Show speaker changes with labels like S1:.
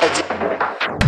S1: Pode.